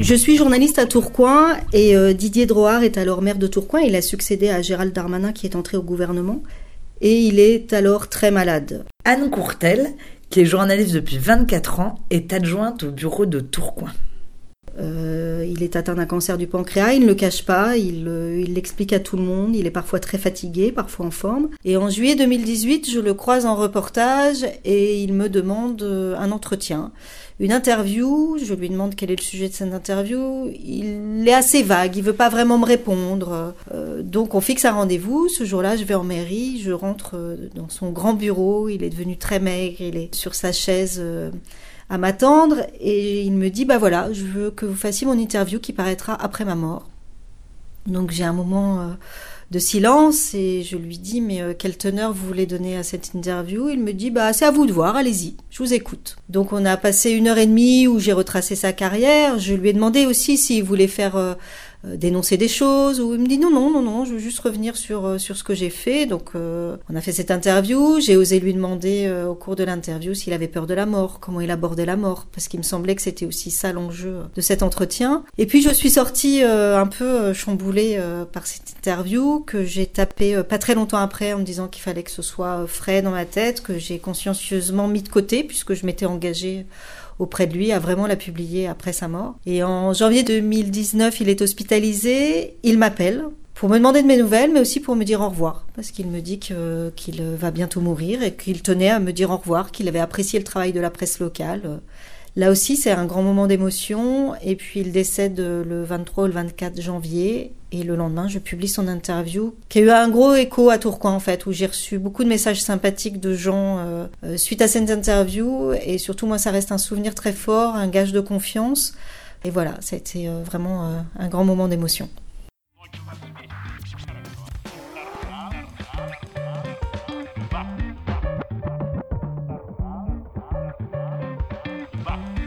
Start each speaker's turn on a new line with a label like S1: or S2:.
S1: Je suis journaliste à Tourcoing et euh, Didier Droard est alors maire de Tourcoing. Il a succédé à Gérald Darmanin qui est entré au gouvernement et il est alors très malade.
S2: Anne Courtel, qui est journaliste depuis 24 ans, est adjointe au bureau de Tourcoing.
S1: Euh, il est atteint d'un cancer du pancréas, il ne le cache pas, euh, il l'explique à tout le monde, il est parfois très fatigué, parfois en forme. Et en juillet 2018, je le croise en reportage et il me demande euh, un entretien, une interview. Je lui demande quel est le sujet de cette interview. Il est assez vague, il veut pas vraiment me répondre. donc on fixe un rendez-vous. Ce jour-là, je vais en mairie, je rentre dans son grand bureau. Il est devenu très maigre, il est sur sa chaise à m'attendre et il me dit bah voilà, je veux que vous fassiez mon interview qui paraîtra après ma mort. Donc j'ai un moment euh, de silence et je lui dis mais euh, quelle teneur vous voulez donner à cette interview? Il me dit bah c'est à vous de voir, allez-y, je vous écoute. Donc on a passé une heure et demie où j'ai retracé sa carrière. Je lui ai demandé aussi s'il voulait faire euh, dénoncer des choses ou il me dit non non non non je veux juste revenir sur euh, sur ce que j'ai fait. Donc euh, on a fait cette interview. J'ai osé lui demander au cours de l'interview s'il avait peur de la mort comment il abordait la mort parce qu'il me semblait que c'était aussi ça l'enjeu de cet entretien. Et puis je suis sortie un peu chamboulée par cette interview que j'ai tapé pas très longtemps après en me disant qu'il fallait que ce soit frais dans ma tête que j'ai consciencieusement mis de côté puisque je m'étais engagée auprès de lui, a vraiment la publier après sa mort. Et en janvier 2019, il est hospitalisé, il m'appelle pour me demander de mes nouvelles, mais aussi pour me dire au revoir, parce qu'il me dit qu'il va bientôt mourir et qu'il tenait à me dire au revoir, qu'il avait apprécié le travail de la presse locale. Là aussi, c'est un grand moment d'émotion. Et puis, il décède le 23 ou le 24 janvier. Et le lendemain, je publie son interview, qui a eu un gros écho à Tourcoing, en fait, où j'ai reçu beaucoup de messages sympathiques de gens euh, euh, suite à cette interview. Et surtout, moi, ça reste un souvenir très fort, un gage de confiance. Et voilà, ça a été euh, vraiment un grand moment d'émotion. Yeah.